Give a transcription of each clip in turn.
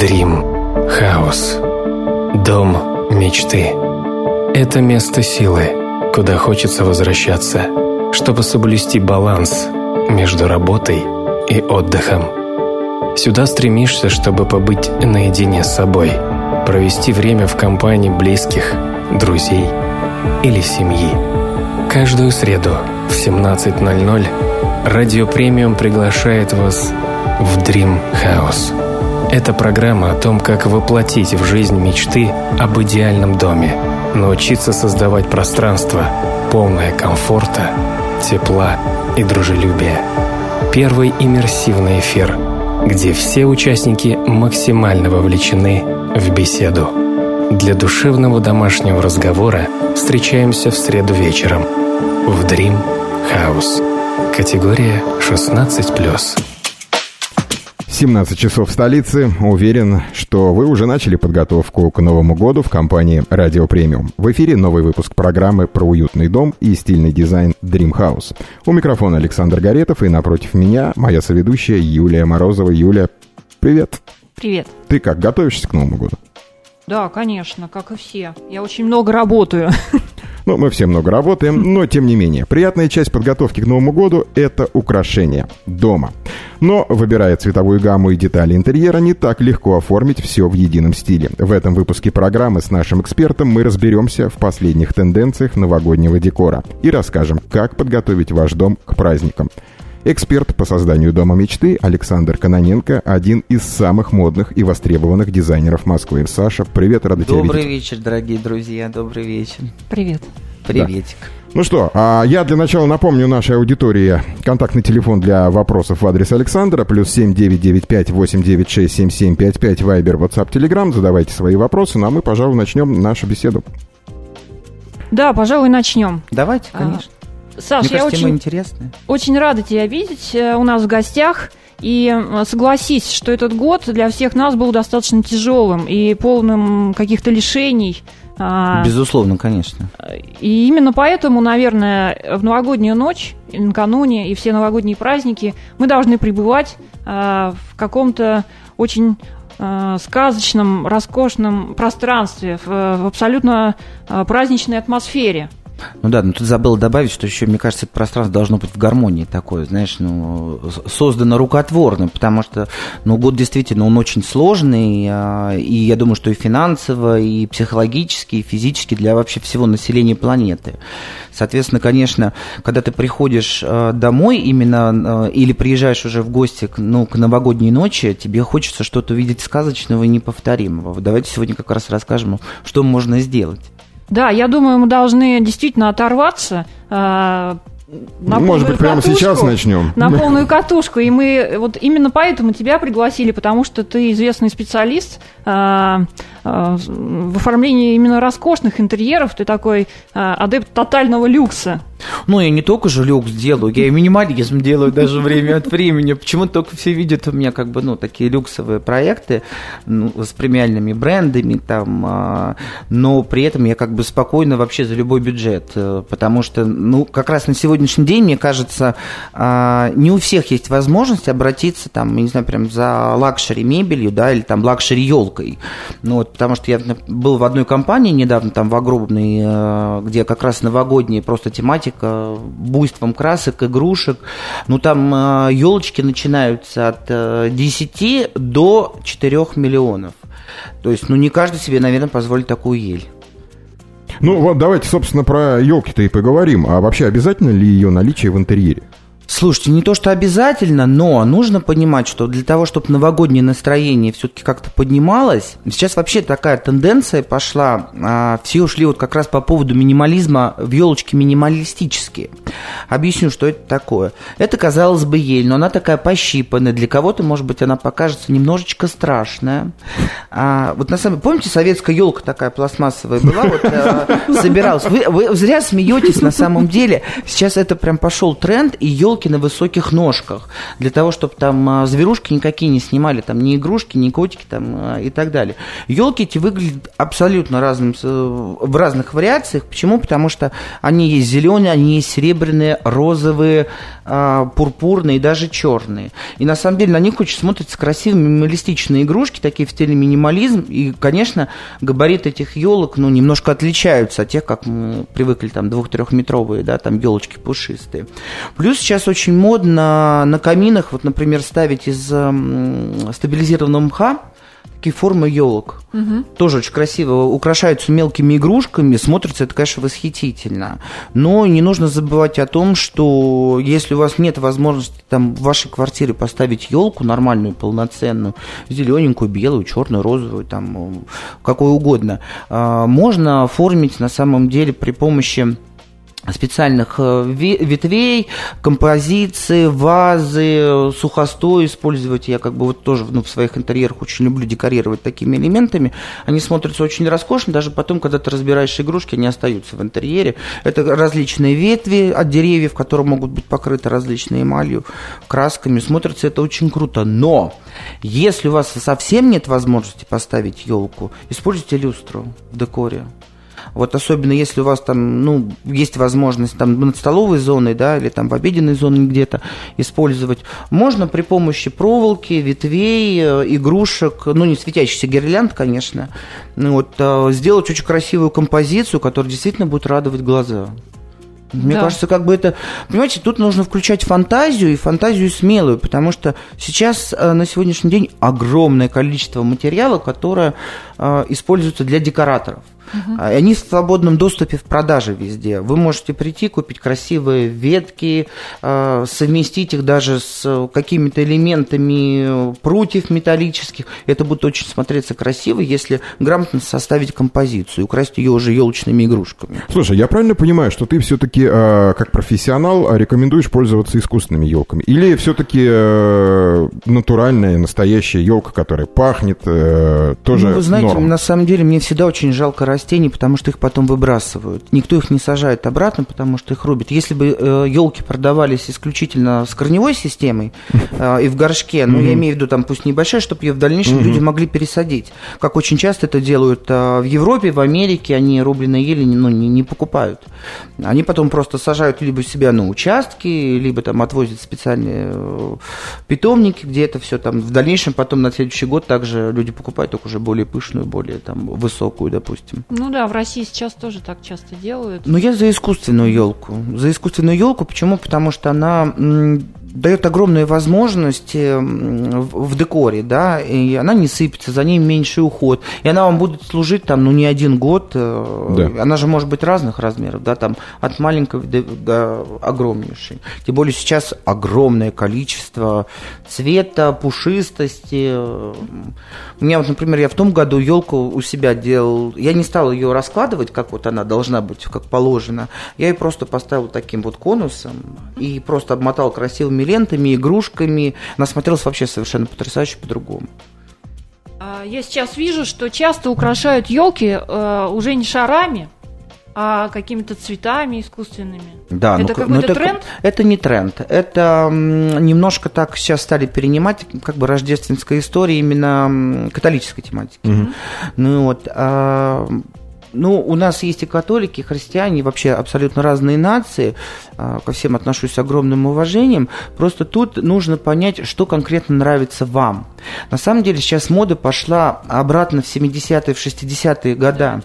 Дрим Хаус. Дом мечты. Это место силы, куда хочется возвращаться, чтобы соблюсти баланс между работой и отдыхом. Сюда стремишься, чтобы побыть наедине с собой, провести время в компании близких, друзей или семьи. Каждую среду в 17.00 Радио Премиум приглашает вас в Dream House. Это программа о том, как воплотить в жизнь мечты об идеальном доме, научиться создавать пространство, полное комфорта, тепла и дружелюбия. Первый иммерсивный эфир, где все участники максимально вовлечены в беседу. Для душевного домашнего разговора встречаемся в среду вечером в Dream House. Категория 16+. 17 часов в столице. Уверен, что вы уже начали подготовку к Новому году в компании «Радио Премиум». В эфире новый выпуск программы про уютный дом и стильный дизайн Dream House. У микрофона Александр Гаретов и напротив меня моя соведущая Юлия Морозова. Юля, привет. Привет. Ты как, готовишься к Новому году? Да, конечно, как и все. Я очень много работаю. Ну, мы все много работаем, но тем не менее. Приятная часть подготовки к Новому году – это украшение дома. Но, выбирая цветовую гамму и детали интерьера, не так легко оформить все в едином стиле. В этом выпуске программы с нашим экспертом мы разберемся в последних тенденциях новогоднего декора и расскажем, как подготовить ваш дом к праздникам. Эксперт по созданию дома мечты Александр Каноненко, один из самых модных и востребованных дизайнеров Москвы. Саша, привет, рада добрый тебя видеть. Добрый вечер, дорогие друзья, добрый вечер. Привет. Приветик. Да. Ну что, а я для начала напомню нашей аудитории контактный телефон для вопросов в адрес Александра, плюс семь девять девять пять восемь девять шесть семь семь пять пять Вайбер, WhatsApp, Telegram. Задавайте свои вопросы, ну а мы, пожалуй, начнем нашу беседу. Да, пожалуй, начнем. Давайте, а, конечно. Саш, Мне я кажется, очень, интересная. очень рада тебя видеть э, у нас в гостях. И э, согласись, что этот год для всех нас был достаточно тяжелым и полным каких-то лишений. А, Безусловно, конечно. И именно поэтому, наверное, в новогоднюю ночь, накануне и все новогодние праздники мы должны пребывать а, в каком-то очень а, сказочном, роскошном пространстве, в абсолютно праздничной атмосфере. Ну да, но тут забыл добавить, что еще, мне кажется, это пространство должно быть в гармонии такое, знаешь, ну, создано рукотворно, потому что, ну, год действительно, он очень сложный, а, и я думаю, что и финансово, и психологически, и физически для вообще всего населения планеты. Соответственно, конечно, когда ты приходишь а, домой именно, а, или приезжаешь уже в гости ну, к новогодней ночи, тебе хочется что-то увидеть сказочного и неповторимого. Давайте сегодня как раз расскажем, что можно сделать. Да, я думаю, мы должны действительно оторваться, э, на Может быть, прямо катушку, сейчас начнем. На полную катушку. И мы вот именно поэтому тебя пригласили, потому что ты известный специалист э, э, в оформлении именно роскошных интерьеров. Ты такой э, адепт тотального люкса. Ну, я не только же люкс делаю, я и минимализм делаю даже время от времени. Почему только все видят у меня как бы, ну, такие люксовые проекты ну, с премиальными брендами там, а, но при этом я как бы спокойно вообще за любой бюджет, э, потому что, ну, как раз на сегодняшний день, мне кажется, а, не у всех есть возможность обратиться там, не знаю, прям за luxury мебелью, да, или там luxury елкой. Ну, вот, потому что я был в одной компании недавно, там в огромной, э, где как раз новогодние просто тематика тематика, буйством красок, игрушек. Ну, там елочки э, начинаются от 10 э, до 4 миллионов. То есть, ну, не каждый себе, наверное, позволит такую ель. Ну, вот давайте, собственно, про елки-то и поговорим. А вообще обязательно ли ее наличие в интерьере? Слушайте, не то, что обязательно, но нужно понимать, что для того, чтобы новогоднее настроение все-таки как-то поднималось, сейчас вообще такая тенденция пошла, а, все ушли вот как раз по поводу минимализма в елочки минималистические. Объясню, что это такое. Это, казалось бы, ель, но она такая пощипанная, для кого-то, может быть, она покажется немножечко страшная. А, вот на самом помните, советская елка такая пластмассовая была, вот а, собиралась. Вы зря смеетесь на самом деле. Сейчас это прям пошел тренд, и елки елки на высоких ножках, для того, чтобы там а, зверушки никакие не снимали, там ни игрушки, ни котики там а, и так далее. Елки эти выглядят абсолютно разным, в разных вариациях. Почему? Потому что они есть зеленые, они есть серебряные, розовые, пурпурные и даже черные. И на самом деле на них очень смотрятся красивые минималистичные игрушки, такие в стиле минимализм. И, конечно, габариты этих елок ну, немножко отличаются от тех, как мы привыкли, там, двух-трехметровые, да, там, елочки пушистые. Плюс сейчас очень модно на каминах, вот, например, ставить из стабилизированного мха, такие формы елок. Угу. Тоже очень красиво. Украшаются мелкими игрушками. Смотрится это, конечно, восхитительно. Но не нужно забывать о том, что если у вас нет возможности там в вашей квартире поставить елку нормальную, полноценную, зелененькую, белую, черную, розовую, там, какую угодно, а, можно оформить на самом деле при помощи специальных э, ветвей, композиции, вазы, сухостой использовать. Я как бы вот тоже ну, в своих интерьерах очень люблю декорировать такими элементами. Они смотрятся очень роскошно, даже потом, когда ты разбираешь игрушки, они остаются в интерьере. Это различные ветви от деревьев, которые могут быть покрыты различной эмалью, красками. Смотрится это очень круто. Но если у вас совсем нет возможности поставить елку, используйте люстру в декоре. Вот особенно если у вас там, ну, есть возможность там над столовой зоной, да, или там в обеденной зоне где-то использовать, можно при помощи проволоки, ветвей, э, игрушек, ну, не светящихся гирлянд, конечно, ну, вот, э, сделать очень красивую композицию, которая действительно будет радовать глаза. Мне да. кажется, как бы это... Понимаете, тут нужно включать фантазию, и фантазию смелую, потому что сейчас, э, на сегодняшний день, огромное количество материала, которое используется для декораторов. Угу. Они в свободном доступе в продаже везде. Вы можете прийти, купить красивые ветки, а, совместить их даже с какими-то элементами прутьев металлических. Это будет очень смотреться красиво, если грамотно составить композицию, украсть ее уже елочными игрушками. Слушай, я правильно понимаю, что ты все-таки а, как профессионал рекомендуешь пользоваться искусственными елками? Или все-таки э, натуральная, настоящая елка, которая пахнет, э, тоже ну, вы знаете, норм? на самом деле мне всегда очень жалко растений, потому что их потом выбрасывают. Никто их не сажает обратно, потому что их рубят. Если бы э, елки продавались исключительно с корневой системой э, и в горшке, ну, я имею в виду, там, пусть небольшая, чтобы ее в дальнейшем люди могли пересадить. Как очень часто это делают э, в Европе, в Америке, они рубленые ели ну, не, не покупают. Они потом просто сажают либо себя на участки, либо там отвозят специальные э, питомники, где это все там в дальнейшем потом на следующий год также люди покупают, только уже более пышную, более там высокую, допустим. Ну да, в России сейчас тоже так часто делают. Но я за искусственную елку. За искусственную елку. Почему? Потому что она дает огромные возможности в декоре, да, и она не сыпется, за ней меньший уход, и она вам будет служить там, ну, не один год, э, да. она же может быть разных размеров, да, там, от маленького до, до огромнейшей. Тем более сейчас огромное количество цвета, пушистости. У меня вот, например, я в том году елку у себя делал, я не стал ее раскладывать, как вот она должна быть, как положено, я ее просто поставил таким вот конусом и просто обмотал красивыми красивыми лентами, игрушками. Она смотрелась вообще совершенно потрясающе по-другому. А, я сейчас вижу, что часто украшают елки э, уже не шарами, а какими-то цветами искусственными. Да, это ну, какой-то ну, это, тренд? Это не тренд. Это немножко так сейчас стали перенимать как бы рождественская история именно католической тематики. Угу. Ну вот. А, ну, у нас есть и католики, и христиане, и вообще абсолютно разные нации. А, ко всем отношусь с огромным уважением. Просто тут нужно понять, что конкретно нравится вам. На самом деле сейчас мода пошла обратно в 70-е, в 60-е года.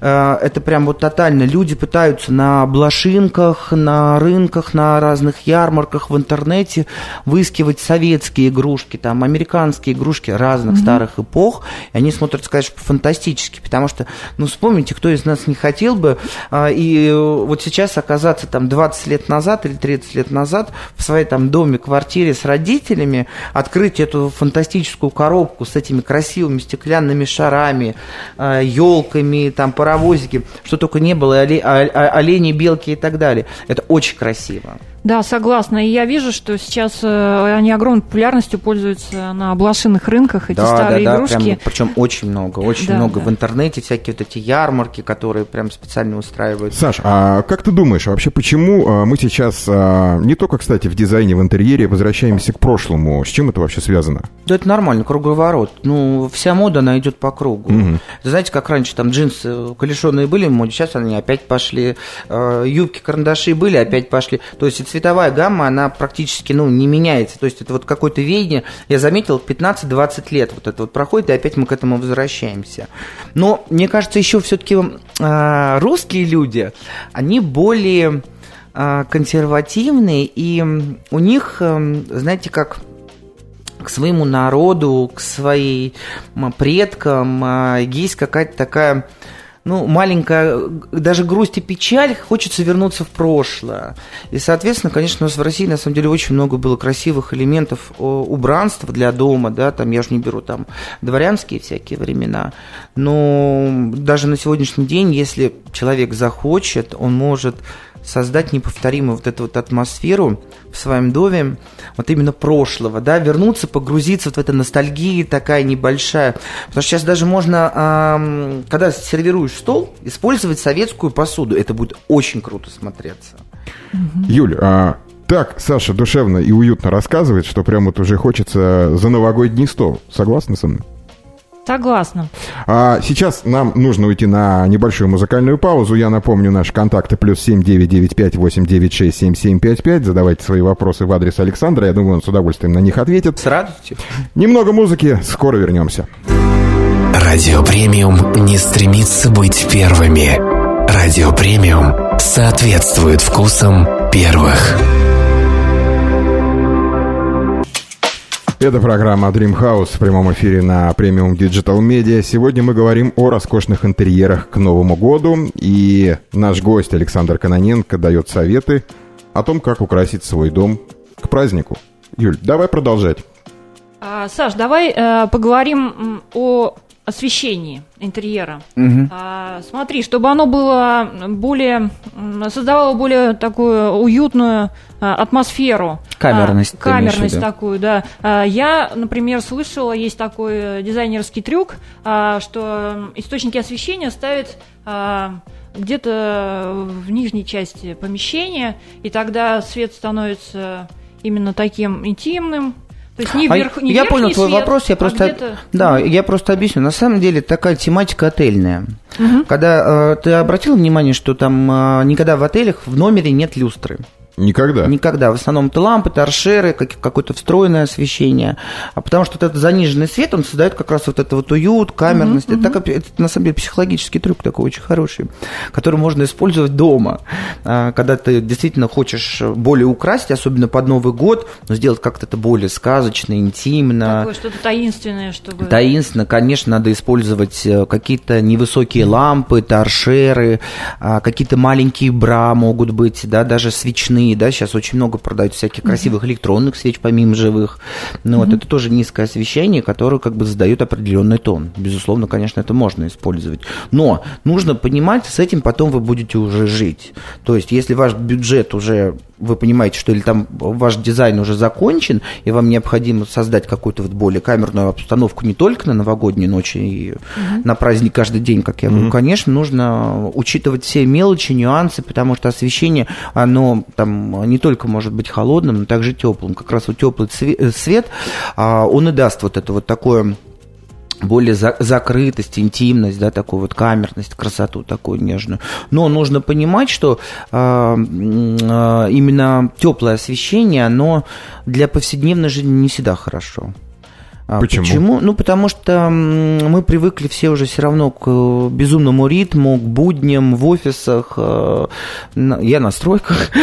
А, это прям вот тотально. Люди пытаются на блошинках, на рынках, на разных ярмарках в интернете выискивать советские игрушки, там, американские игрушки разных mm-hmm. старых эпох. И они смотрятся, конечно, фантастически, потому что, ну, вспомните, кто из нас не хотел бы, а, и вот сейчас оказаться там 20 лет назад или 30 лет назад в своей там доме, квартире с родителями, открыть эту фантастическую коробку с этими красивыми стеклянными шарами, елками, там паровозики, что только не было, олени, белки и так далее. Это очень красиво. Да, согласна. И я вижу, что сейчас э, они огромной популярностью пользуются на блошиных рынках, эти да, старые да, да, игрушки. Прям, причем очень много, очень да, много да. в интернете, всякие вот эти ярмарки, которые прям специально устраивают. Саш, а как ты думаешь, а вообще почему а, мы сейчас а, не только, кстати, в дизайне, в интерьере возвращаемся к прошлому? С чем это вообще связано? Да это нормально, круговорот. Ну, вся мода, она идет по кругу. Угу. Знаете, как раньше там джинсы колешеные были в моде, сейчас они опять пошли, юбки, карандаши были, опять пошли. То есть цветовая гамма, она практически, ну, не меняется. То есть это вот какое-то веяние, я заметил, 15-20 лет вот это вот проходит, и опять мы к этому возвращаемся. Но мне кажется, еще все-таки э, русские люди, они более э, консервативные, и у них, э, знаете, как к своему народу, к своим предкам есть какая-то такая ну, маленькая, даже грусть и печаль, хочется вернуться в прошлое. И, соответственно, конечно, у нас в России, на самом деле, очень много было красивых элементов убранства для дома, да, там, я же не беру там дворянские всякие времена, но даже на сегодняшний день, если человек захочет, он может создать неповторимую вот эту вот атмосферу в своем доме, вот именно прошлого, да, вернуться, погрузиться вот в эту ностальгию такая небольшая. Потому что сейчас даже можно, когда сервируешь стол, использовать советскую посуду. Это будет очень круто смотреться. Юль, а так Саша душевно и уютно рассказывает, что прям вот уже хочется за новогодний стол. Согласны со мной? Согласна. А сейчас нам нужно уйти на небольшую музыкальную паузу. Я напомню наши контакты плюс семь девять девять пять восемь девять шесть семь семь пять пять. Задавайте свои вопросы в адрес Александра. Я думаю, он с удовольствием на них ответит. С радостью. Немного музыки. Скоро вернемся. Радио Премиум не стремится быть первыми. Радио Премиум соответствует вкусам первых. Это программа Dream House в прямом эфире на премиум Digital Media. Сегодня мы говорим о роскошных интерьерах к Новому году. И наш гость Александр Каноненко дает советы о том, как украсить свой дом к празднику. Юль, давай продолжать. А, Саш, давай э, поговорим о освещении интерьера. Угу. А, смотри, чтобы оно было более создавало более такую уютную а, атмосферу. Камерность. А, камерность такую, да. А, я, например, слышала, есть такой дизайнерский трюк, а, что источники освещения ставят а, где-то в нижней части помещения, и тогда свет становится именно таким интимным, то есть не вверх, а не Я понял твой свет, вопрос, я а просто, да, я просто объясню. На самом деле такая тематика отельная. Угу. Когда э, ты обратил внимание, что там э, никогда в отелях в номере нет люстры. Никогда? Никогда. В основном это лампы, торшеры, какое-то встроенное освещение. А потому что вот этот заниженный свет, он создает как раз вот это вот уют, камерность. Uh-huh, это, uh-huh. это, на самом деле психологический трюк такой очень хороший, который можно использовать дома. А, когда ты действительно хочешь более украсить, особенно под Новый год, но сделать как-то это более сказочно, интимно. Такое что-то таинственное, чтобы... Таинственно, конечно, надо использовать э, какие-то невысокие лампы, торшеры, а, какие-то маленькие бра могут быть, да, даже свечные свечные, да, сейчас очень много продают всяких красивых электронных свеч помимо живых. Ну, вот это тоже низкое освещение, которое как бы задает определенный тон. Безусловно, конечно, это можно использовать. Но нужно понимать, с этим потом вы будете уже жить. То есть, если ваш бюджет уже вы понимаете, что или там ваш дизайн уже закончен, и вам необходимо создать какую-то вот более камерную обстановку не только на новогоднюю ночь и угу. на праздник каждый день, как я угу. говорю, конечно, нужно учитывать все мелочи, нюансы, потому что освещение, оно там не только может быть холодным, но также теплым. Как раз вот теплый свет, а, он и даст вот это вот такое более за, закрытость, интимность, да, такую вот камерность, красоту такую нежную. Но нужно понимать, что э, э, именно теплое освещение, оно для повседневной жизни не всегда хорошо. А почему? Почему? Ну, потому что мы привыкли все уже все равно к э, безумному ритму, к будням в офисах. Э, я на стройках.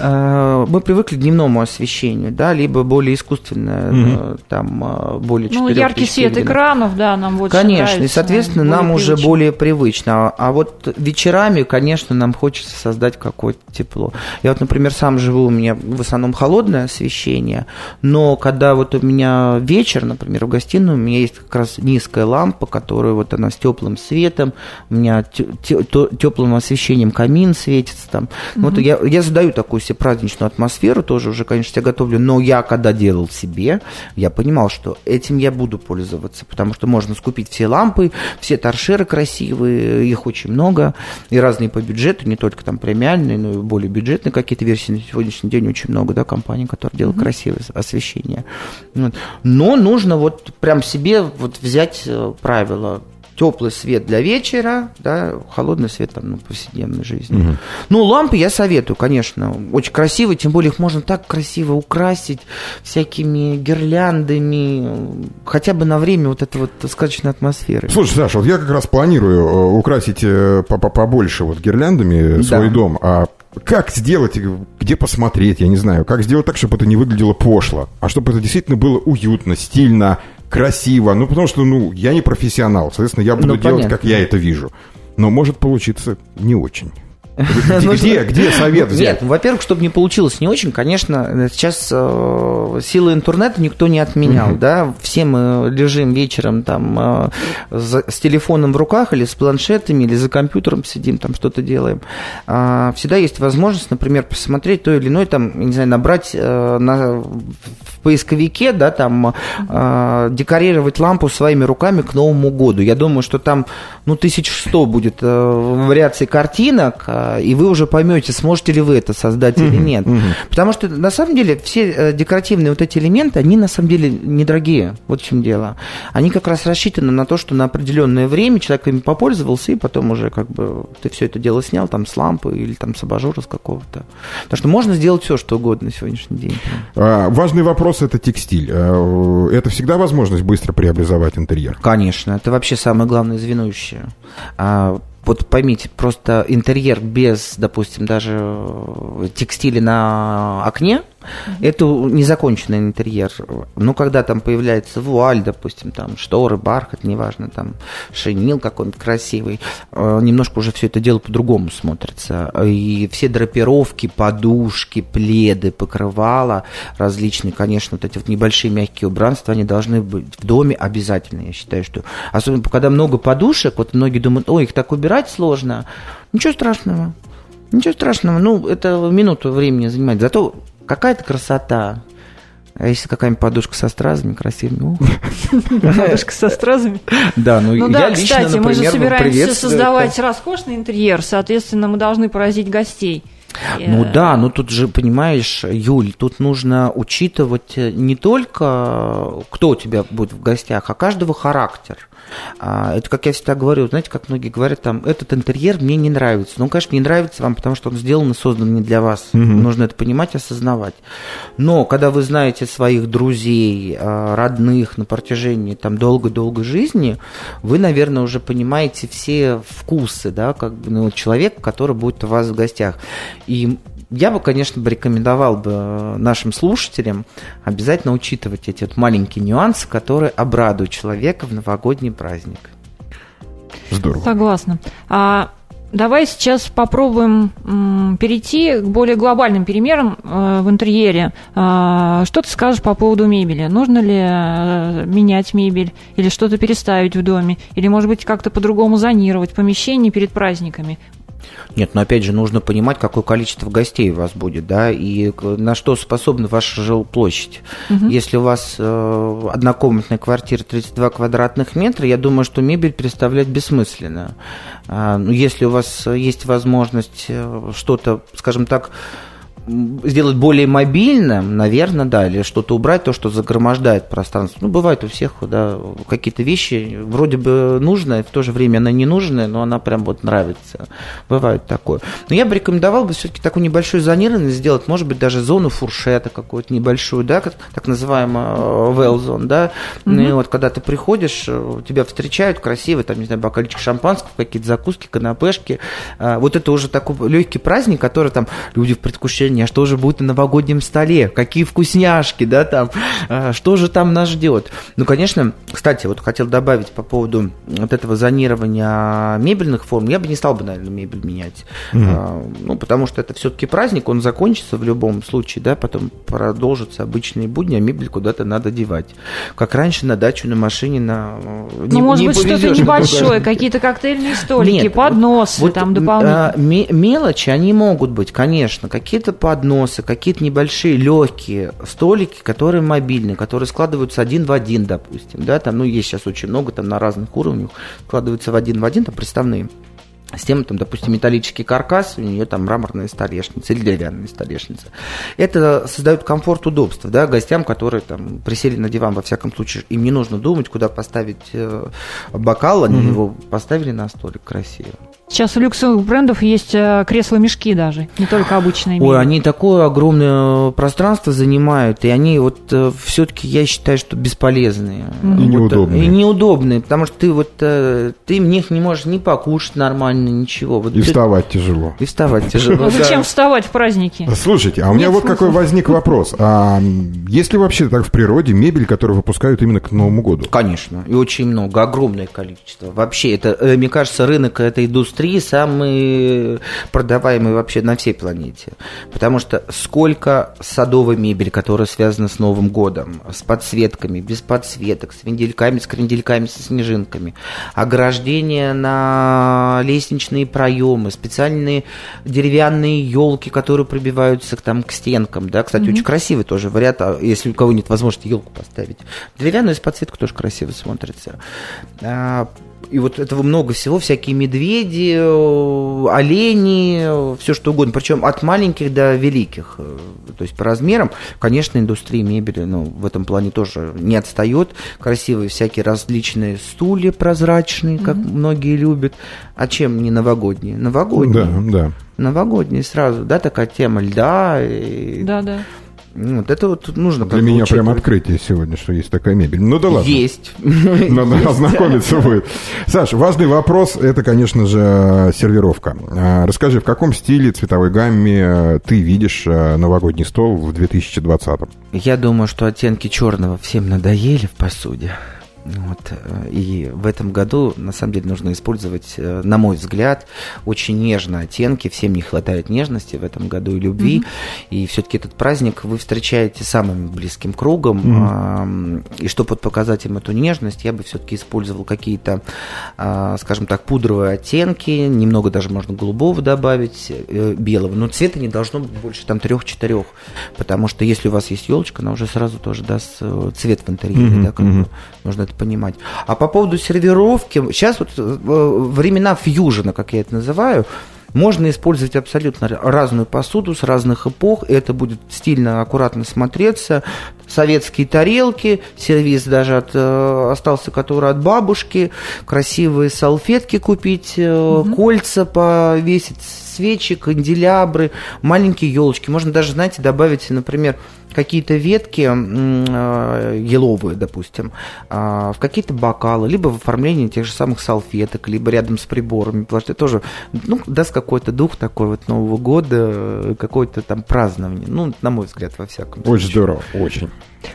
Э, мы привыкли к дневному освещению, да, либо более искусственное, там, более Ну, яркий свет экранов, да, нам вот Конечно, и, соответственно, нам уже более привычно. А вот вечерами, конечно, нам хочется создать какое-то тепло. Я вот, например, сам живу, у меня в основном холодное освещение, но когда вот у меня вечер, например, в гостиной у меня есть как раз низкая лампа, которая вот она с теплым светом, у меня теплым освещением камин светится там. Угу. Вот я, я задаю такую себе праздничную атмосферу, тоже уже, конечно, себя готовлю, но я когда делал себе, я понимал, что этим я буду пользоваться, потому что можно скупить все лампы, все торшеры красивые, их очень много, и разные по бюджету, не только там премиальные, но и более бюджетные какие-то версии на сегодняшний день очень много, да, компаний, которые делают угу. красивое освещение. Вот. Но нужно вот прям себе вот взять э, правило. теплый свет для вечера, да, холодный свет там, ну, повседневной жизни. Мгм. Ну, лампы я советую, конечно. Очень красивые, тем более их можно так красиво украсить всякими гирляндами, хотя бы на время вот этой вот сказочной атмосферы. Слушай, Саша, вот я как раз планирую э, украсить э, по- по- побольше вот гирляндами свой Да. дом. А как сделать, где посмотреть, я не знаю, как сделать так, чтобы это не выглядело пошло, а чтобы это действительно было уютно, стильно, красиво. Ну, потому что, ну, я не профессионал, соответственно, я буду Ну, делать, понятно. как я это вижу. Но может получиться не очень. Где, Нужно- где, где совет взять? Нет, ну, во-первых, чтобы не получилось не очень, конечно, сейчас э, силы интернета никто не отменял, да, все мы лежим вечером там э, за- с телефоном в руках или с планшетами, или за компьютером сидим, там что-то делаем. А, всегда есть возможность, например, посмотреть то или иное, там, не знаю, набрать э, на, в поисковике, да, там, э, декорировать лампу своими руками к Новому году. Я думаю, что там, ну, 1100 будет э, вариаций картинок, э, и вы уже поймете, сможете ли вы это создать или нет. Потому что, на самом деле, все э, декоративные вот эти элементы, они, на самом деле, недорогие. Вот в чем дело. Они как раз рассчитаны на то, что на определенное время человек ими попользовался, и потом уже как бы ты все это дело снял там с лампы или там с абажура с какого-то. Потому что можно сделать все, что угодно на сегодняшний день. А, важный вопрос – это текстиль. А, Это всегда возможность быстро преобразовать интерьер? Конечно, это вообще самое главное звенующее. Вот поймите, просто интерьер без, допустим, даже э, текстиля на окне, это незаконченный интерьер. Но когда там появляется вуаль, допустим, там шторы, бархат, неважно, там шинил какой-нибудь красивый, э, немножко уже все это дело по-другому смотрится. И все драпировки, подушки, пледы, покрывала различные, конечно, вот эти вот небольшие мягкие убранства, они должны быть в доме обязательно, я считаю, что особенно когда много подушек, вот многие думают, ой, их так убирать сложно. Ничего страшного. Ничего страшного, ну, это минуту времени занимает. Зато какая-то красота. А если какая-нибудь подушка со стразами красивыми? Подушка со стразами. Да, ну, Ну я да, лично, кстати, мы же например, собираемся создавать это. роскошный интерьер, соответственно, мы должны поразить гостей. Ну Э, да, ну тут же, понимаешь, Юль, тут нужно учитывать э, не только, кто у тебя будет в гостях, а каждого характер. А, Это, как я всегда говорю, знаете, как многие говорят, там, этот интерьер мне не нравится. Ну, конечно, не нравится вам, потому что он сделан и создан не для вас. Нужно это понимать, осознавать. Но когда вы знаете своих друзей, а, родных на протяжении там долгой-долгой жизни, вы, наверное, уже понимаете все вкусы, да, как бы, ну, человека, который будет у вас в гостях. И я бы, конечно, бы рекомендовал бы нашим слушателям обязательно учитывать эти вот маленькие нюансы, которые обрадуют человека в новогодний праздник. Здорово. Согласна. А, давай сейчас попробуем м, перейти к более глобальным перемерам э, в интерьере. А, что ты скажешь по поводу мебели? Нужно ли э, менять мебель или что-то переставить в доме? Или, может быть, как-то по-другому зонировать помещение перед праздниками? Нет, но опять же нужно понимать, какое количество гостей у вас будет, да, и на что способна ваша жилплощадь. Если у вас э, однокомнатная квартира 32 квадратных метра, я думаю, что мебель представлять бессмысленно. Ну, если у вас э, есть возможность э, что-то, скажем так, сделать более мобильным, наверное, да, или что-то убрать, то, что загромождает пространство. Ну, бывает у всех, да, какие-то вещи вроде бы нужные, в то же время она не нужная, но она прям вот нравится. Бывает такое. Но я бы рекомендовал бы все-таки такую небольшую зонированность сделать, может быть, даже зону фуршета какую-то небольшую, да, как, так называемую well zone, да, Ну и вот когда ты приходишь, э, тебя встречают красиво, там, не знаю, бокальчик шампанского, какие-то закуски, канапешки, А, вот это уже такой легкий праздник, который там люди в предвкушении, а что же будет на новогоднем столе, какие вкусняшки, да, там, а, что же там нас ждет. Ну, конечно, кстати, вот хотел добавить по поводу вот этого зонирования мебельных форм, я бы не стал бы, наверное, мебель менять, А, ну, потому что это все-таки праздник, он закончится в любом случае, да, потом продолжатся обычные будни, а мебель куда-то надо девать. Как раньше на дачу, на машине, на... э, Ну, может быть, что-то небольшое, какие-то коктейльные столики, Нет, подносы вот, там м, дополнительно. а, ме- мелочи, они могут быть, конечно. Какие-то подносы, какие-то небольшие легкие столики, которые мобильные, которые складываются один в один, допустим. Да, там, ну, есть сейчас очень много, там на разных уровнях складываются в один в один, там приставные. С тем, там, допустим, металлический каркас, у нее там мраморная столешница или деревянная столешница. Это создает комфорт, удобство, да, гостям, которые там присели на диван, во всяком случае, им не нужно думать, куда поставить э, бокал, они mm-hmm. его поставили на столик красиво. Сейчас у люксовых брендов есть э, кресла-мешки даже, не только обычные. Ой, они такое огромное пространство занимают, и они вот э, все-таки, я считаю, что бесполезные. И вот, неудобные. И неудобные, потому что ты вот, э, ты в них не можешь ни покушать нормально, ничего. Вот и ты... вставать тяжело. И вставать тяжело. А зачем вставать в праздники? Слушайте, а у меня вот какой возник вопрос. А есть ли вообще так в природе мебель, которую выпускают именно к Новому году? Конечно, и очень много, огромное количество. Вообще, это, мне кажется, рынок этой индустрии самый продаваемый вообще на всей планете. Потому что сколько садовой мебели, которая связана с Новым годом, с подсветками, без подсветок, с вендельками, с крендельками, со снежинками, ограждения на лестничные проемы, специальные деревянные елки, которые пробиваются там, к стенкам. Да? Кстати, mm-hmm. очень красивый тоже вариант, а если у кого нет возможности елку поставить. Деревянную с подсветкой тоже красиво смотрится. И вот этого много всего, всякие медведи, э, олени, все что угодно, причем от маленьких до великих. Э, то есть по размерам, конечно, индустрия мебели ну, в этом плане тоже не отстает. Красивые всякие различные стулья прозрачные, как mm-hmm. многие любят. А чем не новогодние? Новогодние. Да, да. Новогодние сразу, да, такая тема льда. И... Да, да. Ну, вот это вот нужно Для меня учитывать. прям открытие сегодня, что есть такая мебель. Ну да ладно. Есть. Надо ознакомиться будет. Саш, важный вопрос, это, конечно же, сервировка. А, расскажи, в каком стиле, цветовой гамме э, ты видишь э, новогодний стол в 2020? Я думаю, что оттенки черного всем надоели в посуде. Вот. Э, и в этом году, на самом деле, нужно использовать, э, на мой взгляд, очень нежные оттенки. Всем не хватает нежности в этом году и любви. Mm-hmm. И все-таки этот праздник вы встречаете самым близким кругом. Mm-hmm. И чтобы вот показать им эту нежность, я бы все-таки использовал какие-то, а, скажем так, пудровые оттенки. Немного даже можно голубого добавить, э, белого. Но цвета не должно быть больше там трех-четырех. Потому что если у вас есть елочка, она уже сразу тоже даст цвет в интерьере. Mm-hmm. Да, mm-hmm. нужно это понимать. А по поводу сервировки, сейчас вот э, времена фьюжена, как я это называю, можно использовать абсолютно разную посуду с разных эпох, и это будет стильно, аккуратно смотреться. Советские тарелки, сервис даже от, э, остался, который от бабушки, красивые салфетки купить, угу. кольца повесить, свечи, канделябры, маленькие елочки. Можно даже, знаете, добавить, например, какие-то ветки э, еловые, допустим, а, в какие-то бокалы, либо в оформлении тех же самых салфеток, либо рядом с приборами, потому что это тоже ну, даст какой-то дух такой вот Нового года, какое-то там празднование, ну, на мой взгляд, во всяком случае. Очень здорово, очень.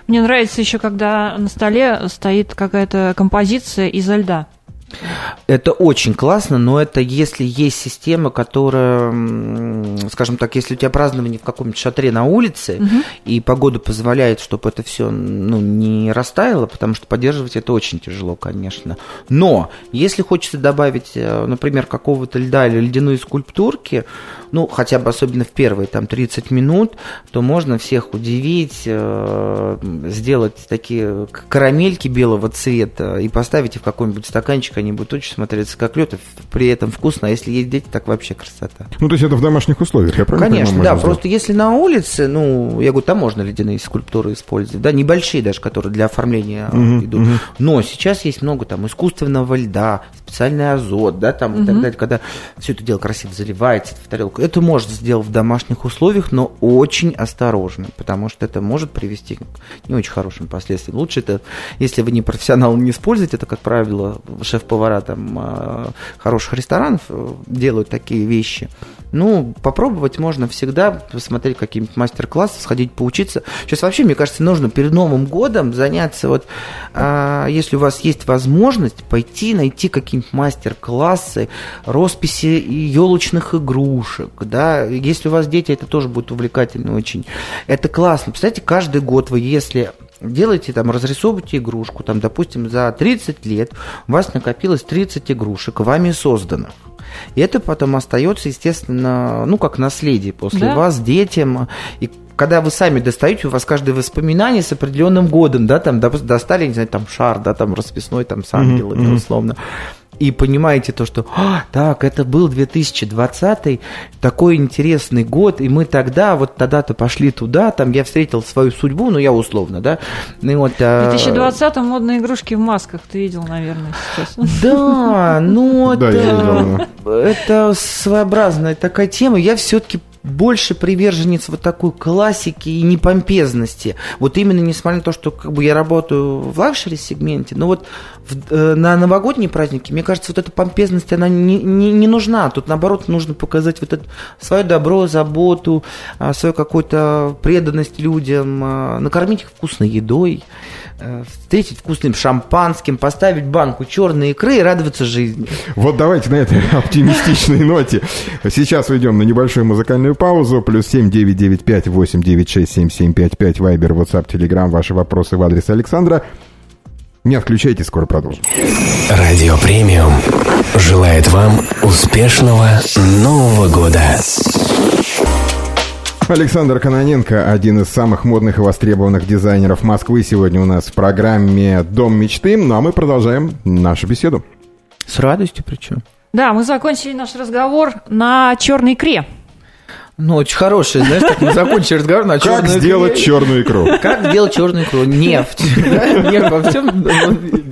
Мне нравится еще, когда на столе стоит какая-то композиция изо льда. Это очень классно, но это если есть система, которая, скажем так, если у тебя празднование в каком-нибудь шатре на улице, угу. и погода позволяет, чтобы это все ну, не растаяло, потому что поддерживать это очень тяжело, конечно. Но если хочется добавить, э, например, какого-то льда или ледяной скульптурки, ну, хотя бы особенно в первые там 30 минут, то можно всех удивить, э, сделать такие карамельки белого цвета и поставить их в какой-нибудь стаканчик, они будут очень смотреться как лед, при этом вкусно, а если есть дети, так вообще красота. Ну, то есть это в домашних условиях, я правильно Конечно, понимаю, да, просто если на улице, ну, я говорю, там можно ледяные скульптуры использовать, да, небольшие даже, которые для оформления угу, идут, угу. но сейчас есть много там искусственного льда, специальный азот, да, там угу. и так далее, когда все это дело красиво заливается в тарелку. Это можно сделать в домашних условиях, но очень осторожно, потому что это может привести к не очень хорошим последствиям. Лучше это, если вы не профессионал, не использовать это, как правило, шеф-повара там а, хороших ресторанов э, делают такие вещи. Ну, попробовать можно всегда, посмотреть какие-нибудь мастер-классы, сходить поучиться. Сейчас вообще, мне кажется, нужно перед Новым годом заняться, вот, а, если у вас есть возможность, пойти найти какие-нибудь мастер-классы, росписи елочных игрушек, да, если у вас дети, это тоже будет увлекательно очень. Это классно. Представляете, каждый год вы, если делаете там, разрисовываете игрушку, там, допустим, за 30 лет у вас накопилось 30 игрушек, вами созданных. И это потом остается, естественно, ну, как наследие после да. вас детям. И когда вы сами достаете, у вас каждое воспоминание с определенным годом, да, там достали, не знаю, там шар, да, там расписной, там с ангелами, mm-hmm. условно. И понимаете то, что «А, так, это был 2020, такой интересный год, и мы тогда, вот тогда-то пошли туда, там я встретил свою судьбу, ну я условно, да. И вот, В 2020-м модные игрушки в масках ты видел, наверное, сейчас. Да, ну это своеобразная такая тема. Я все-таки больше приверженец вот такой классики и непомпезности. Вот именно несмотря на то, что как бы я работаю в luxury сегменте, но вот в- э, на новогодние праздники, мне кажется, вот эта помпезность, она не, не, не нужна. Тут, наоборот, нужно показать вот это свое добро, заботу, а, свою какую-то преданность людям, а, накормить их вкусной едой, э, встретить вкусным шампанским, поставить банку черной икры и радоваться жизни. Вот давайте на этой оптимистичной ноте сейчас уйдем на небольшую музыкальную паузу. Плюс семь девять девять пять восемь девять шесть семь семь пять пять Вайбер, WhatsApp, Telegram. Ваши вопросы в адрес Александра. Не отключайте, скоро продолжим. Радио Премиум желает вам успешного Нового года. Александр Кононенко, один из самых модных и востребованных дизайнеров Москвы, сегодня у нас в программе «Дом мечты». Ну а мы продолжаем нашу беседу. С радостью причем. Да, мы закончили наш разговор на черной икре. Ну, очень хороший, знаешь, так мы закончили разговор на Как черную сделать икре. черную икру? Как сделать черную икру? Нефть. Нефть во всем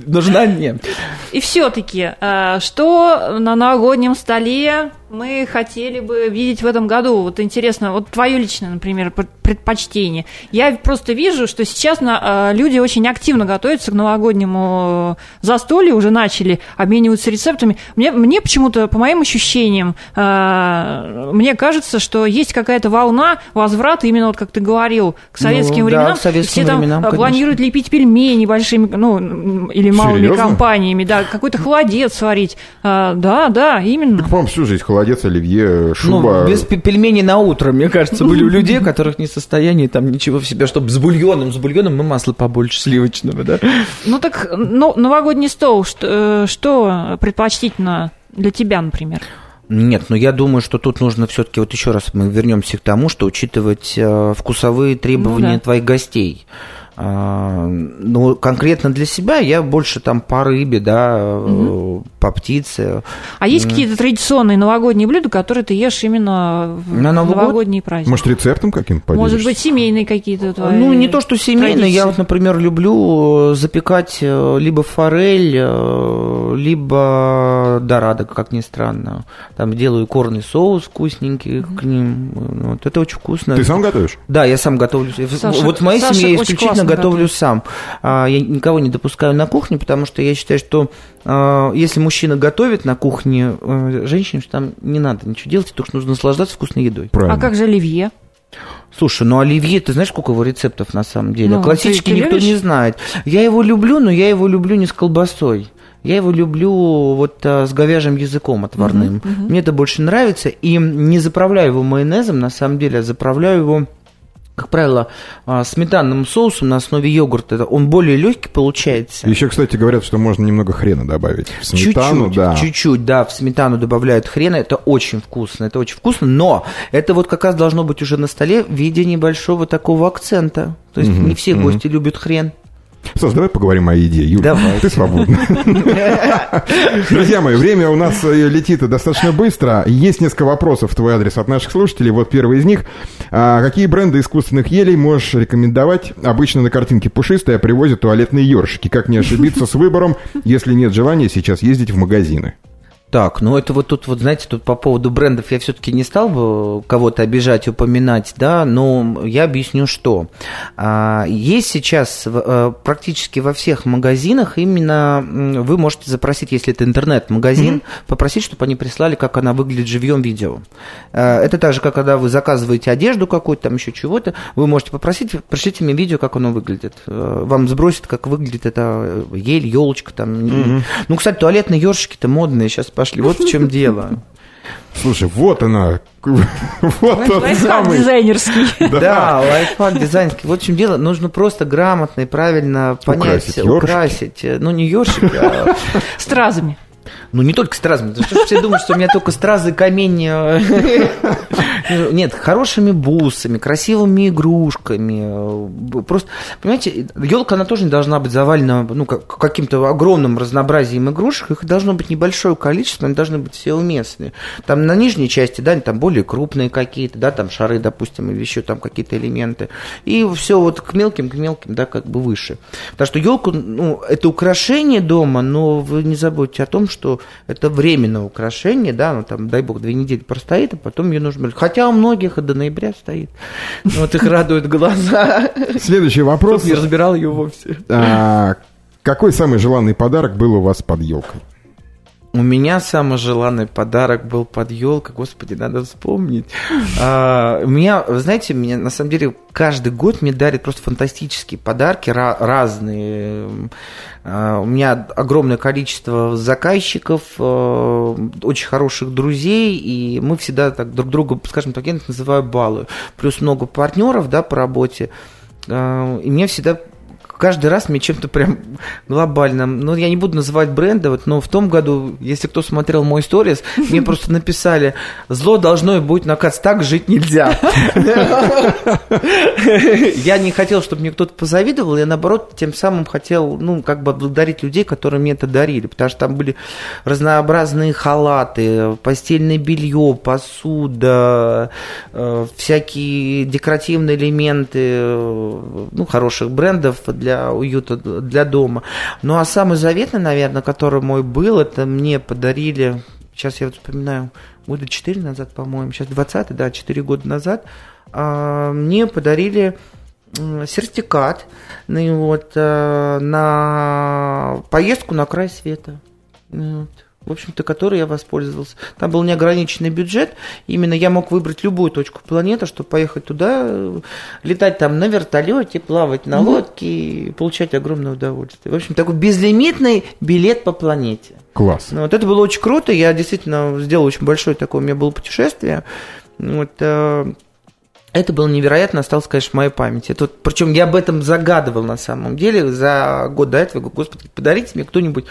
нужна нефть. И все-таки, что на новогоднем столе мы хотели бы видеть в этом году? Вот интересно, вот твое личное, например, пр- предпочтение. Я просто вижу, что сейчас на- э, люди очень активно готовятся к новогоднему э, застолью, уже начали обмениваться рецептами. Мне, мне почему-то, по моим ощущениям, э, мне кажется, что есть какая-то волна возврата, именно вот как ты говорил, к советским Ну, да, временам. к советским Все там временам, э, конечно. планируют лепить пельмени большими, ну, или малыми Серьезно? компаниями, да, какой-то холодец сварить. А, да, да, именно. По-моему, всю жизнь холодец, оливье, шуба. Ну, без пе- пельменей на утро, мне кажется, были у людей, которых не в состоянии там ничего в себя, чтобы с бульоном, с бульоном и масла побольше сливочного, да? Ну так, ну, новогодний стол, что, э, что предпочтительно для тебя, например? Нет, но я думаю, что тут нужно все-таки, вот еще раз мы вернемся к тому, что учитывать э, вкусовые требования Ну да. твоих гостей. А, ну, конкретно для себя я больше там по рыбе, да, э, по птице. А есть какие-то традиционные новогодние блюда, которые ты ешь именно в На Новый год? новогодние праздники? Может, рецептом каким-то поделишься? Может быть, семейные какие-то твои Ну, не то, что семейно. Я традиции? вот, например, люблю э, запекать э, либо форель, либо дорадо, как ни странно. Там делаю корный соус вкусненький к ним. Вот, это очень вкусно. Ты сам готовишь? Да, я сам готовлю. Саша- вот в моей Саша семье я исключительно классно готовлю сам. А, Я никого не допускаю на кухне, потому что я считаю, что а, если мужчина готовит на кухне, э, женщине там не надо ничего делать, только что нужно наслаждаться вкусной едой. Правильно. А как же оливье? Слушай, ну оливье, ты знаешь, сколько его рецептов на самом деле? Ну, Классически никто любишь? не знает. Я его люблю, но я его люблю не с колбасой. Я его люблю вот а, с говяжьим языком отварным. Мне это больше нравится. И не заправляю его майонезом, на самом деле, а заправляю его, как правило, а, сметанным соусом на основе йогурта. Он более легкий получается. Еще, кстати, говорят, что можно немного хрена добавить. В сметану, чуть-чуть, да. чуть-чуть, да, в сметану добавляют хрена, это очень вкусно, это очень вкусно, но это вот как раз должно быть уже на столе в виде небольшого такого акцента. То есть не все гости любят хрен. Саш, давай поговорим о еде. Юля, Давай. ты свободна. Друзья мои, время у нас э, летит достаточно быстро. Есть несколько вопросов в твой адрес от наших слушателей. Вот первый из них. А, какие бренды искусственных елей можешь рекомендовать? Обычно на картинке пушистая привозят туалетные ёршики. Как не ошибиться с выбором, если нет желания сейчас ездить в магазины? Так, ну это вот тут, вот знаете, тут по поводу брендов я все-таки не стал бы кого-то обижать, упоминать, да, но я объясню, что А, есть сейчас э, практически во всех магазинах именно вы можете запросить, если это интернет-магазин, попросить, чтобы они прислали, как она выглядит живьем видео. Э, Это так же, как когда вы заказываете одежду какую-то, там еще чего-то, вы можете попросить, пришлите мне видео, как оно выглядит. Э, Вам сбросит, как выглядит это э, ель, елочка там. Ну, кстати, туалетные ёршики-то модные сейчас пошли. Вот в чем дело. Слушай, вот она. Вот тот Лайфхак самый. дизайнерский. Да, лайфхак дизайнерский. Вот в чем дело. Нужно просто грамотно и правильно понять, Украсить украсить. Ну, не ёршик, а... Стразами. Ну, не только стразами. Что все думают, что у меня только стразы, камень... э, Нет, хорошими бусами, красивыми игрушками. Просто, понимаете, елка, она тоже не должна быть завалена ну, каким-то огромным разнообразием игрушек. Их должно быть небольшое количество, они должны быть все уместные. Там на нижней части, да, там более крупные какие-то, да, там шары, допустим, или еще там какие-то элементы. И все вот к мелким, к мелким, да, как бы выше. Потому что елку, ну, это украшение дома, но вы не забудьте о том, что это временное украшение, да, ну, там, дай бог, две недели простоит, а потом ее нужно... Хотя у многих и до ноября стоит. Вот их радуют глаза. Следующий вопрос. Не разбирал ее вовсе. А, какой самый желанный подарок был у вас под елкой? У меня самый желанный подарок был под елкой, господи, надо вспомнить. А, у меня, знаете, меня на самом деле каждый год мне дарят просто фантастические подарки разные. А, у меня огромное количество заказчиков, а, очень хороших друзей, и мы всегда так друг друга, скажем так, я называю баллы. Плюс много партнеров, да, по работе. И мне всегда каждый раз мне чем-то прям глобальным, ну, я не буду называть бренды, вот, но в том году, если кто смотрел мой сторис, мне просто написали, зло должно быть наказ, так жить нельзя. Я не хотел, чтобы мне кто-то позавидовал, я, наоборот, тем самым хотел, ну, как бы благодарить людей, которые мне это дарили, потому что там были разнообразные халаты, постельное белье, посуда, э, всякие декоративные элементы, э, ну, хороших брендов для уюта, для дома. Ну, а самый заветный, наверное, который мой был, это мне подарили, сейчас я вот вспоминаю, года 4 назад, по-моему, сейчас 20 да, 4 года назад, а, мне подарили сертикат ну, вот, э, на поездку на край света. Вот в общем-то, которой я воспользовался. Там был неограниченный бюджет. Именно я мог выбрать любую точку планеты, чтобы поехать туда, летать там на вертолете, плавать на лодке и получать огромное удовольствие. В общем, такой безлимитный билет по планете. Класс. Ну, вот это было очень круто. Я действительно сделал очень большое такое, у меня было путешествие. Вот, э, это было невероятно, осталось, конечно, в моей памяти. Это вот, причем я об этом загадывал на самом деле за год до этого. Говорю, господи, подарите мне кто-нибудь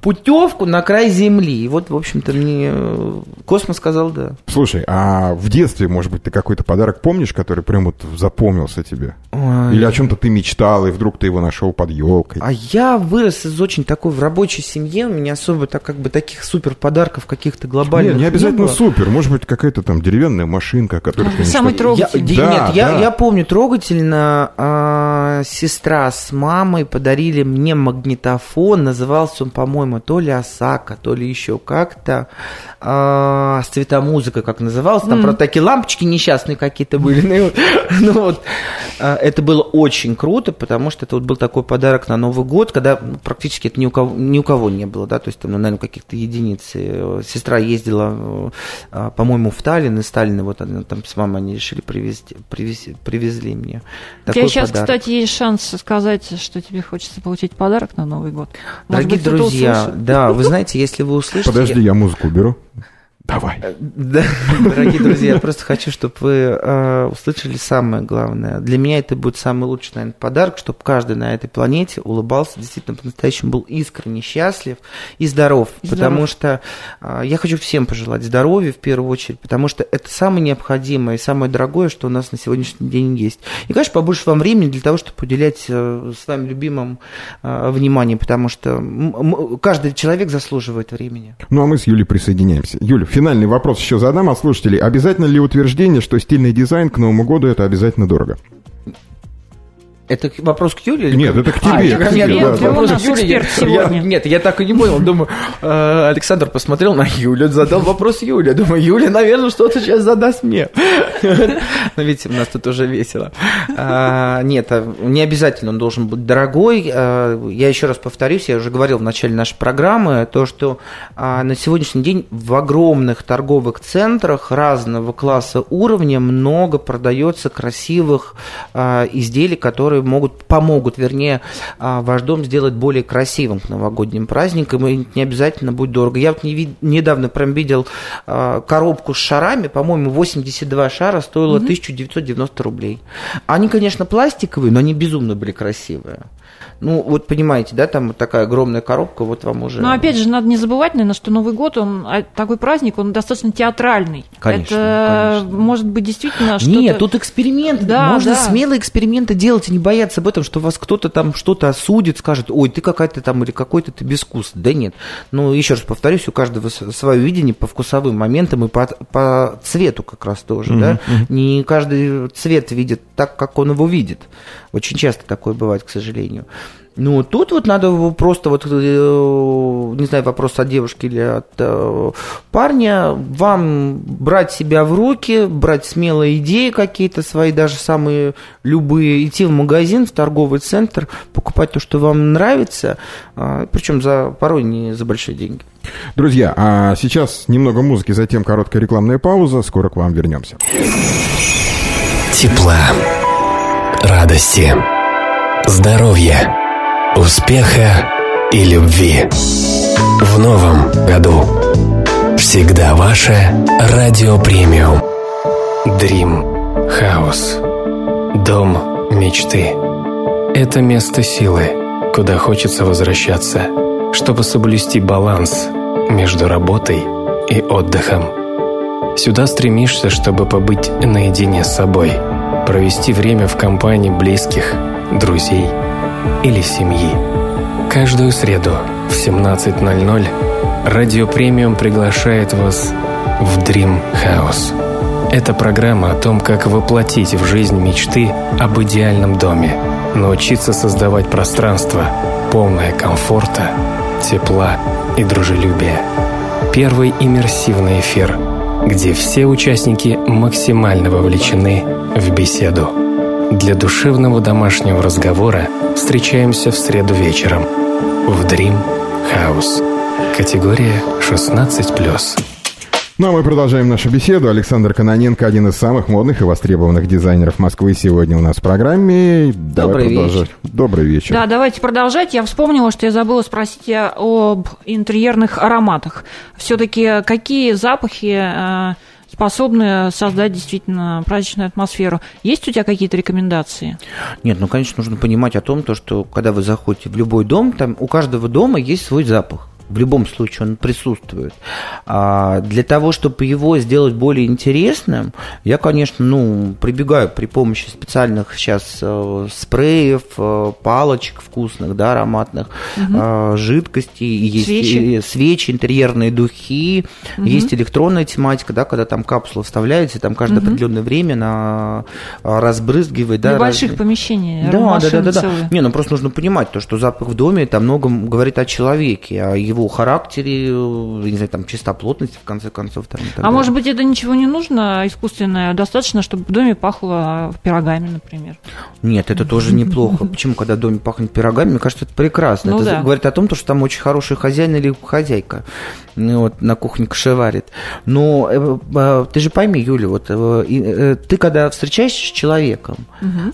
путевку на край Земли. И вот, в общем-то, мне э, космос сказал да. Слушай, а в детстве, может быть, ты какой-то подарок помнишь, который прям вот запомнился тебе? Ой. Или о чем-то ты мечтал, и вдруг ты его нашел под елкой? А я вырос из очень такой в рабочей семье, у меня особо так как бы таких супер подарков каких-то глобальных Нет, не обязательно не супер, может быть, какая-то там деревянная машинка, которая... А, самый трогательный. Я, да, нет, да. Я, я помню трогательно, э, сестра с мамой подарили мне магнитофон, назывался он, по по-моему, то ли Осака, то ли еще как-то, а, с цветомузыкой, как называлось, там, mm. правда, такие лампочки несчастные какие-то были, ну, ну вот, а, это было очень круто, потому что это вот был такой подарок на Новый год, когда ну, практически это ни у кого, ни у кого не было, да, то есть там, ну, наверное, каких-то единиц. Сестра ездила, а, по-моему, в Таллин, из Таллина вот она, там с мамой они решили привезти, привезти, привезли мне такой У тебя сейчас, подарок. кстати, есть шанс сказать, что тебе хочется получить подарок на Новый год. Может Дорогие быть, друзья, да, вы знаете, если вы услышите... Подожди, я музыку уберу. Давай. Э, да, дорогие друзья, я просто хочу, чтобы вы э, услышали самое главное. Для меня это будет самый лучший, наверное, подарок, чтобы каждый на этой планете улыбался, действительно по-настоящему был искренне счастлив и здоров. И потому здоров. что э, я хочу всем пожелать здоровья в первую очередь, потому что это самое необходимое и самое дорогое, что у нас на сегодняшний день есть. И, конечно, побольше вам времени для того, чтобы уделять э, своим любимым э, внимание, потому что каждый человек заслуживает времени. Ну, а мы с Юлей присоединяемся. Юля, финальный вопрос еще задам от слушателей. Обязательно ли утверждение, что стильный дизайн к Новому году это обязательно дорого? Это вопрос к Юле? Нет, это к тебе. А, к тебе нет, да, вопрос к Юле. Я, нет, я так и не понял. Думаю, э, Александр посмотрел на Юлю, задал вопрос Юле. Думаю, Юля, наверное, что-то сейчас задаст мне. Но видите, у нас тут уже весело. А, нет, а, не обязательно он должен быть дорогой. А, я еще раз повторюсь, я уже говорил в начале нашей программы, то, что а, на сегодняшний день в огромных торговых центрах разного класса уровня много продается красивых а, изделий, которые которые могут, помогут, вернее, а, ваш дом сделать более красивым к новогодним праздникам, и не обязательно будет дорого. Я вот не, недавно прям видел а, коробку с шарами, по-моему, 82 шара стоило угу. 1990 рублей. Они, конечно, пластиковые, но они безумно были красивые. Ну, вот понимаете, да, там вот такая огромная коробка, вот вам уже... Но опять же, надо не забывать, наверное, что Новый год, он а, такой праздник, он достаточно театральный. Конечно, Это конечно. может быть действительно что-то... Нет, тут эксперимент. Да, Можно да. смело эксперименты делать и не бояться об этом, что вас кто-то там что-то осудит, скажет, ой, ты какая-то там или какой-то ты безвкусный. Да нет. Ну, еще раз повторюсь, у каждого свое видение по вкусовым моментам и по, по цвету как раз тоже, да. Не каждый цвет видит так, как он его видит. Очень часто такое бывает, к сожалению. Ну, тут вот надо его просто, вот, э, не знаю, вопрос от девушки или от э, парня, вам брать себя в руки, брать смелые идеи какие-то свои, даже самые любые, идти в магазин, в торговый центр, покупать то, что вам нравится, причем за, порой не за большие деньги. Друзья, а сейчас немного музыки, затем короткая рекламная пауза. Скоро к вам вернемся. Тепла, радости, здоровья, успеха и любви. В новом году. Всегда ваше Радио Премиум. Дрим Хаус. Дом мечты. Это место силы, куда хочется возвращаться, чтобы соблюсти баланс между работой и отдыхом. Сюда стремишься, чтобы побыть наедине с собой, провести время в компании близких, друзей или семьи. Каждую среду в 17.00 Радио Премиум приглашает вас в Dream House. Это программа о том, как воплотить в жизнь мечты об идеальном доме, научиться создавать пространство, полное комфорта, тепла и дружелюбия. Первый иммерсивный эфир, где все участники максимально вовлечены в беседу. Для душевного домашнего разговора встречаемся в среду вечером в Dream House. Категория 16+. Ну а мы продолжаем нашу беседу. Александр Каноненко, один из самых модных и востребованных дизайнеров Москвы, сегодня у нас в программе. Давай Добрый продолжать. Добрый вечер. Да, давайте продолжать. Я вспомнила, что я забыла спросить об интерьерных ароматах. Все-таки какие запахи э, способны создать действительно праздничную атмосферу? Есть у тебя какие-то рекомендации? Нет, ну, конечно, нужно понимать о том, то, что когда вы заходите в любой дом, там у каждого дома есть свой запах. В любом случае он присутствует. А для того, чтобы его сделать более интересным, я, конечно, ну, прибегаю при помощи специальных сейчас э, спреев, э, палочек вкусных, да, ароматных, э, жидкостей, есть Свечи. свечи, интерьерные духи, есть электронная тематика, да, когда там капсула вставляется, там каждое определенное время на а, разбрызгивает, да, больших разные- помещений. да, да, да, да, да. Не, ну просто нужно понимать то, что запах в доме это многом говорит о человеке, о его характере, э, не знаю, там чистоплотности в конце концов. Там, А далее. может быть, это ничего не нужно искусственное, достаточно, чтобы в доме пахло пирогами, например. Нет, это тоже неплохо. Почему, когда в доме пахнет пирогами, мне кажется, это прекрасно. Ну это да. говорит о том, то, что там очень хороший хозяин или хозяйка ну, вот, на кухне кошеварит. Но э, э, ты же пойми, Юля, вот ты когда встречаешься с человеком,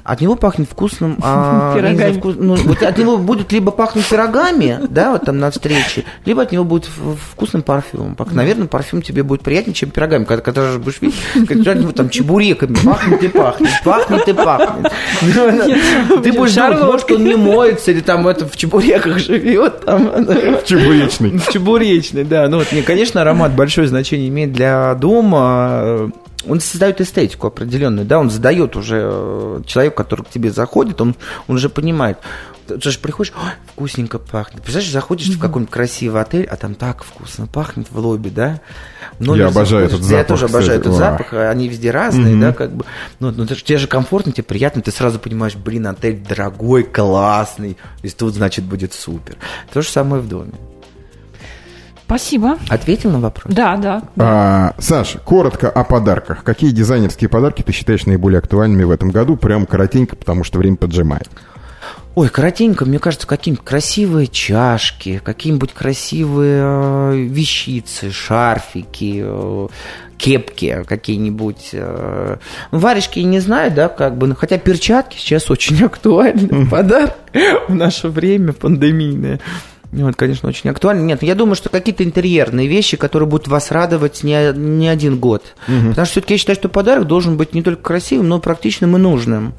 от него пахнет вкусным... а, не знаю, Пирогами. вкус- ну, вот от него будет либо пахнуть пирогами, да, вот там на встрече, либо от него будет в- вкусным парфюмом. Пах- Наверное, парфюм тебе будет приятнее, чем пирогами. Когда, когда же будешь видеть, когда от него там чебуреками пахнет и пахнет, пахнет и пахнет. Ну, Ты будешь думать, может, он не моется, или там это в чебуреках живет. Там, Чебуречный. в чебуречной, да. Ну, вот, не, конечно, аромат большое значение имеет для дома. Он создает эстетику определенную, да, он задает уже э, человеку, который к тебе заходит, он, он уже понимает. Ты же приходишь, «Ой, вкусненько пахнет. Представляешь, заходишь в какой-нибудь красивый отель, а там так вкусно пахнет в лобби, да? Номер Я обожаю этот Я запах, тоже обожаю кстати. этот Вау. запах, они везде разные, да, как бы. Ну, ну, ж- тебе же комфортно, тебе приятно, ты сразу понимаешь, блин, отель дорогой, классный, и тут, значит, будет супер. То же самое в доме. Спасибо. Ответил на вопрос? Да, да. А, Саш, коротко о подарках. Какие дизайнерские подарки ты считаешь наиболее актуальными в этом году? Прям коротенько, потому что время поджимает. Ой, коротенько, мне кажется, какие-нибудь красивые чашки, какие-нибудь красивые э, вещицы, шарфики, э, кепки какие-нибудь. э. Ну, варежки я не знаю, да, как бы, хотя перчатки сейчас очень актуальны, подарок в наше время пандемийное. Ну, Вот, конечно, очень актуально. Нет, я думаю, что какие-то интерьерные вещи, которые будут вас радовать не, не один год. Потому что все-таки я считаю, что подарок должен быть не только красивым, но и практичным и нужным.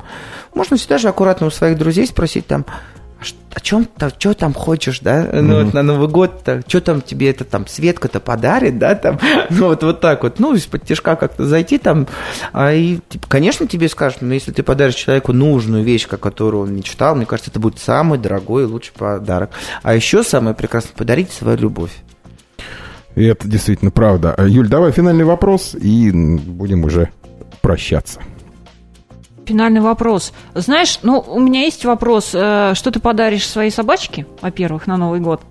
Можно всегда же аккуратно у своих друзей спросить там, о чем то что там хочешь, да, ну, вот на Новый год, что там тебе это там Светка-то подарит, да, там, ну, вот, вот так вот, ну, из-под тяжка как-то зайти там, а, и, типа, конечно, тебе скажут, но если ты подаришь человеку нужную вещь, о которой он мечтал, мне кажется, это будет самый дорогой и лучший подарок. А еще самое прекрасное – подарить свою любовь. И это действительно правда. Юль, давай финальный вопрос, и будем уже прощаться. Финальный вопрос. Знаешь, ну, у меня есть вопрос. Э, что ты подаришь своей собачке, во-первых, на Новый год?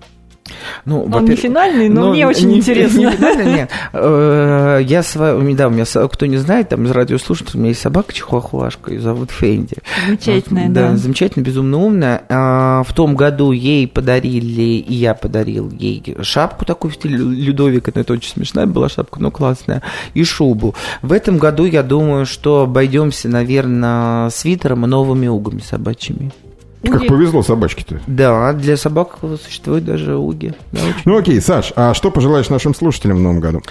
Ну, Он не финальный, но, но мне очень не, интересно. Не финальный, нет. Э, я свою, да, у меня, кто не знает, там из радиослушателей, у меня есть собака чихуахуашка, ее зовут Фенди. Замечательная, да. Да, замечательно, безумно умная. А, в том году ей подарили, и я подарил ей шапку такую в стиле Людовика, это очень смешная была шапка, но классная, и шубу. В этом году, я думаю, что обойдемся, наверное, свитером и новыми угами собачьими. Как повезло собачке-то. Да, для собак существует даже уги. Да, ну окей, Саш, а что пожелаешь нашим слушателям в новом году?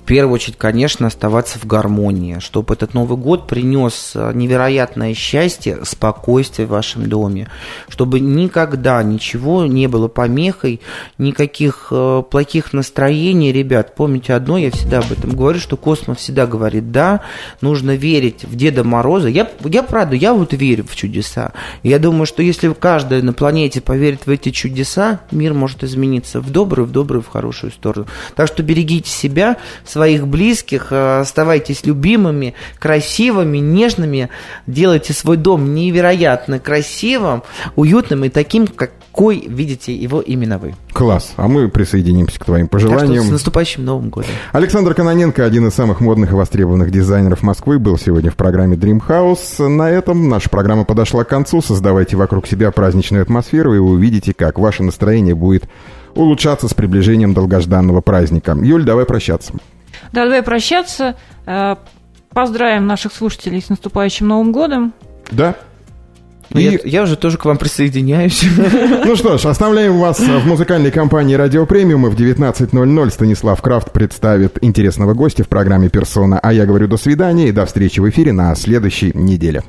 В первую очередь, конечно, оставаться в гармонии, чтобы этот Новый год принес э, невероятное счастье, спокойствие в вашем доме, чтобы никогда ничего не было помехой, никаких э, плохих настроений. Ребят, помните одно, я всегда об этом говорю, что космос всегда говорит «да», нужно верить в Деда Мороза. Я, я правда, я вот верю в чудеса. Я думаю, что если каждый на планете поверит в эти чудеса, мир может измениться в добрую, в добрую, в хорошую сторону. Так что берегите себя, своих близких, э, оставайтесь любимыми, красивыми, нежными, делайте свой дом невероятно красивым, уютным и таким, как какой видите его именно вы. Класс. А мы присоединимся к твоим пожеланиям. Так что с наступающим Новым годом. Александр Каноненко, один из самых модных и востребованных дизайнеров Москвы, был сегодня в программе Dream House. На этом наша программа подошла к концу. Создавайте вокруг себя праздничную атмосферу, и вы увидите, как ваше настроение будет улучшаться с приближением долгожданного праздника. Юль, давай прощаться. Да, давай прощаться. Э, поздравим наших слушателей с наступающим Новым годом. Да, ну, и... я, я уже тоже к вам присоединяюсь. Ну что ж, оставляем вас в музыкальной компании «Радио Премиум». И в 19.00 Станислав Крафт представит интересного гостя в программе «Персона». А я говорю до свидания и до встречи в эфире на следующей неделе.